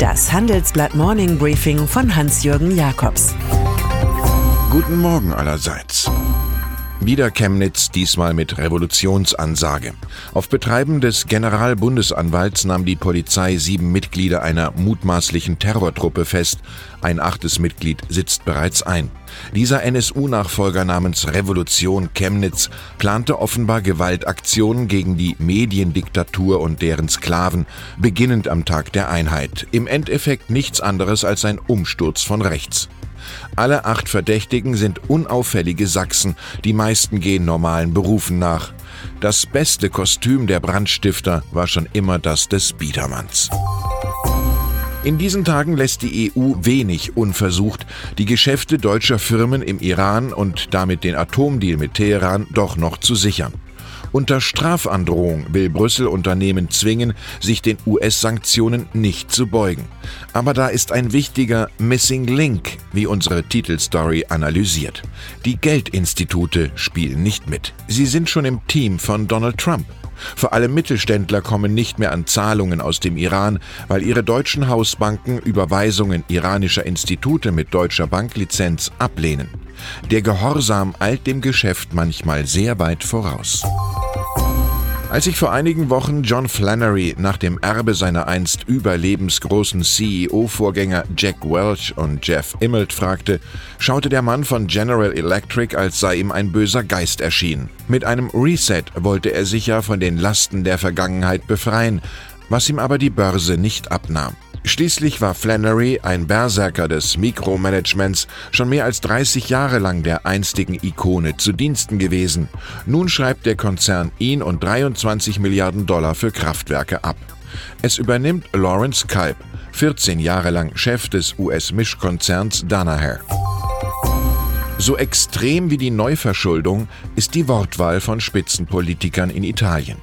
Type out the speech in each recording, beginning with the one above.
Das Handelsblatt Morning Briefing von Hans-Jürgen Jakobs. Guten Morgen allerseits. Wieder Chemnitz, diesmal mit Revolutionsansage. Auf Betreiben des Generalbundesanwalts nahm die Polizei sieben Mitglieder einer mutmaßlichen Terrortruppe fest. Ein achtes Mitglied sitzt bereits ein. Dieser NSU-Nachfolger namens Revolution Chemnitz plante offenbar Gewaltaktionen gegen die Mediendiktatur und deren Sklaven, beginnend am Tag der Einheit. Im Endeffekt nichts anderes als ein Umsturz von rechts. Alle acht Verdächtigen sind unauffällige Sachsen, die meisten gehen normalen Berufen nach. Das beste Kostüm der Brandstifter war schon immer das des Biedermanns. In diesen Tagen lässt die EU wenig unversucht, die Geschäfte deutscher Firmen im Iran und damit den Atomdeal mit Teheran doch noch zu sichern. Unter Strafandrohung will Brüssel Unternehmen zwingen, sich den US-Sanktionen nicht zu beugen. Aber da ist ein wichtiger Missing Link, wie unsere Titelstory analysiert. Die Geldinstitute spielen nicht mit. Sie sind schon im Team von Donald Trump. Vor allem Mittelständler kommen nicht mehr an Zahlungen aus dem Iran, weil ihre deutschen Hausbanken Überweisungen iranischer Institute mit deutscher Banklizenz ablehnen. Der Gehorsam eilt dem Geschäft manchmal sehr weit voraus. Als ich vor einigen Wochen John Flannery nach dem Erbe seiner einst überlebensgroßen CEO-Vorgänger Jack Welch und Jeff Immelt fragte, schaute der Mann von General Electric, als sei ihm ein böser Geist erschienen. Mit einem Reset wollte er sich ja von den Lasten der Vergangenheit befreien, was ihm aber die Börse nicht abnahm. Schließlich war Flannery, ein Berserker des Mikromanagements, schon mehr als 30 Jahre lang der einstigen Ikone zu Diensten gewesen. Nun schreibt der Konzern ihn und 23 Milliarden Dollar für Kraftwerke ab. Es übernimmt Lawrence Kalb, 14 Jahre lang Chef des US-Mischkonzerns Danaher. So extrem wie die Neuverschuldung ist die Wortwahl von Spitzenpolitikern in Italien.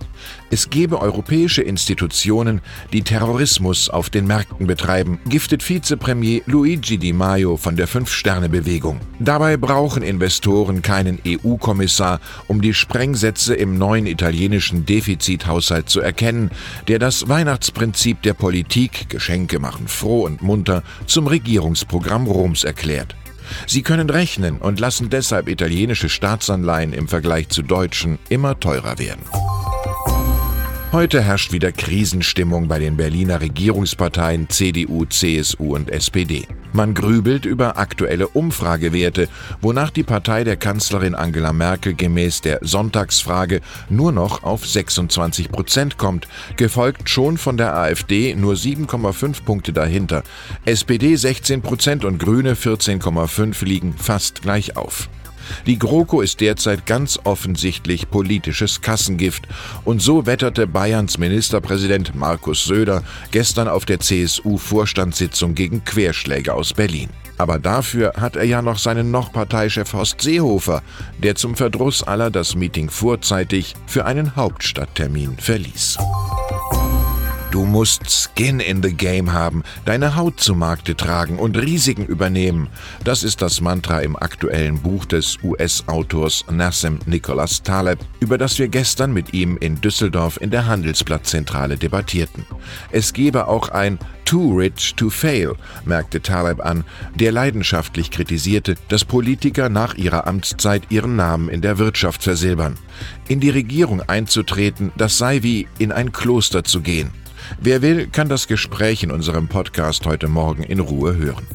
Es gebe europäische Institutionen, die Terrorismus auf den Märkten betreiben, giftet Vizepremier Luigi Di Maio von der Fünf-Sterne-Bewegung. Dabei brauchen Investoren keinen EU-Kommissar, um die Sprengsätze im neuen italienischen Defizithaushalt zu erkennen, der das Weihnachtsprinzip der Politik, Geschenke machen froh und munter, zum Regierungsprogramm Roms erklärt. Sie können rechnen und lassen deshalb italienische Staatsanleihen im Vergleich zu deutschen immer teurer werden. Heute herrscht wieder Krisenstimmung bei den Berliner Regierungsparteien CDU, CSU und SPD. Man grübelt über aktuelle Umfragewerte, wonach die Partei der Kanzlerin Angela Merkel gemäß der Sonntagsfrage nur noch auf 26 Prozent kommt, gefolgt schon von der AfD nur 7,5 Punkte dahinter. SPD 16 Prozent und Grüne 14,5 liegen fast gleich auf. Die GroKo ist derzeit ganz offensichtlich politisches Kassengift und so wetterte Bayerns Ministerpräsident Markus Söder gestern auf der CSU-Vorstandssitzung gegen Querschläge aus Berlin. Aber dafür hat er ja noch seinen noch Parteichef Horst Seehofer, der zum Verdruss aller das Meeting vorzeitig für einen Hauptstadttermin verließ. Du musst Skin in the Game haben, deine Haut zu Markte tragen und Risiken übernehmen. Das ist das Mantra im aktuellen Buch des US-Autors Nassim Nicholas Taleb, über das wir gestern mit ihm in Düsseldorf in der Handelsblattzentrale debattierten. Es gebe auch ein Too Rich to Fail, merkte Taleb an, der leidenschaftlich kritisierte, dass Politiker nach ihrer Amtszeit ihren Namen in der Wirtschaft versilbern. In die Regierung einzutreten, das sei wie in ein Kloster zu gehen. Wer will, kann das Gespräch in unserem Podcast heute Morgen in Ruhe hören.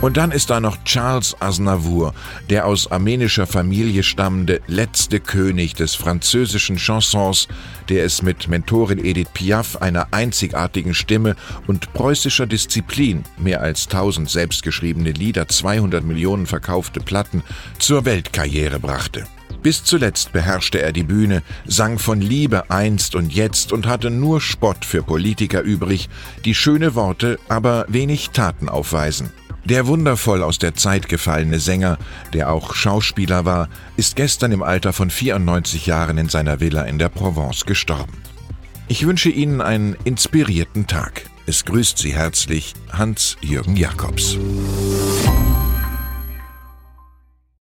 Und dann ist da noch Charles Aznavour, der aus armenischer Familie stammende letzte König des französischen Chansons, der es mit Mentorin Edith Piaf, einer einzigartigen Stimme und preußischer Disziplin, mehr als 1000 selbstgeschriebene Lieder, 200 Millionen verkaufte Platten, zur Weltkarriere brachte. Bis zuletzt beherrschte er die Bühne, sang von Liebe einst und jetzt und hatte nur Spott für Politiker übrig, die schöne Worte, aber wenig Taten aufweisen. Der wundervoll aus der Zeit gefallene Sänger, der auch Schauspieler war, ist gestern im Alter von 94 Jahren in seiner Villa in der Provence gestorben. Ich wünsche Ihnen einen inspirierten Tag. Es grüßt Sie herzlich Hans-Jürgen Jakobs.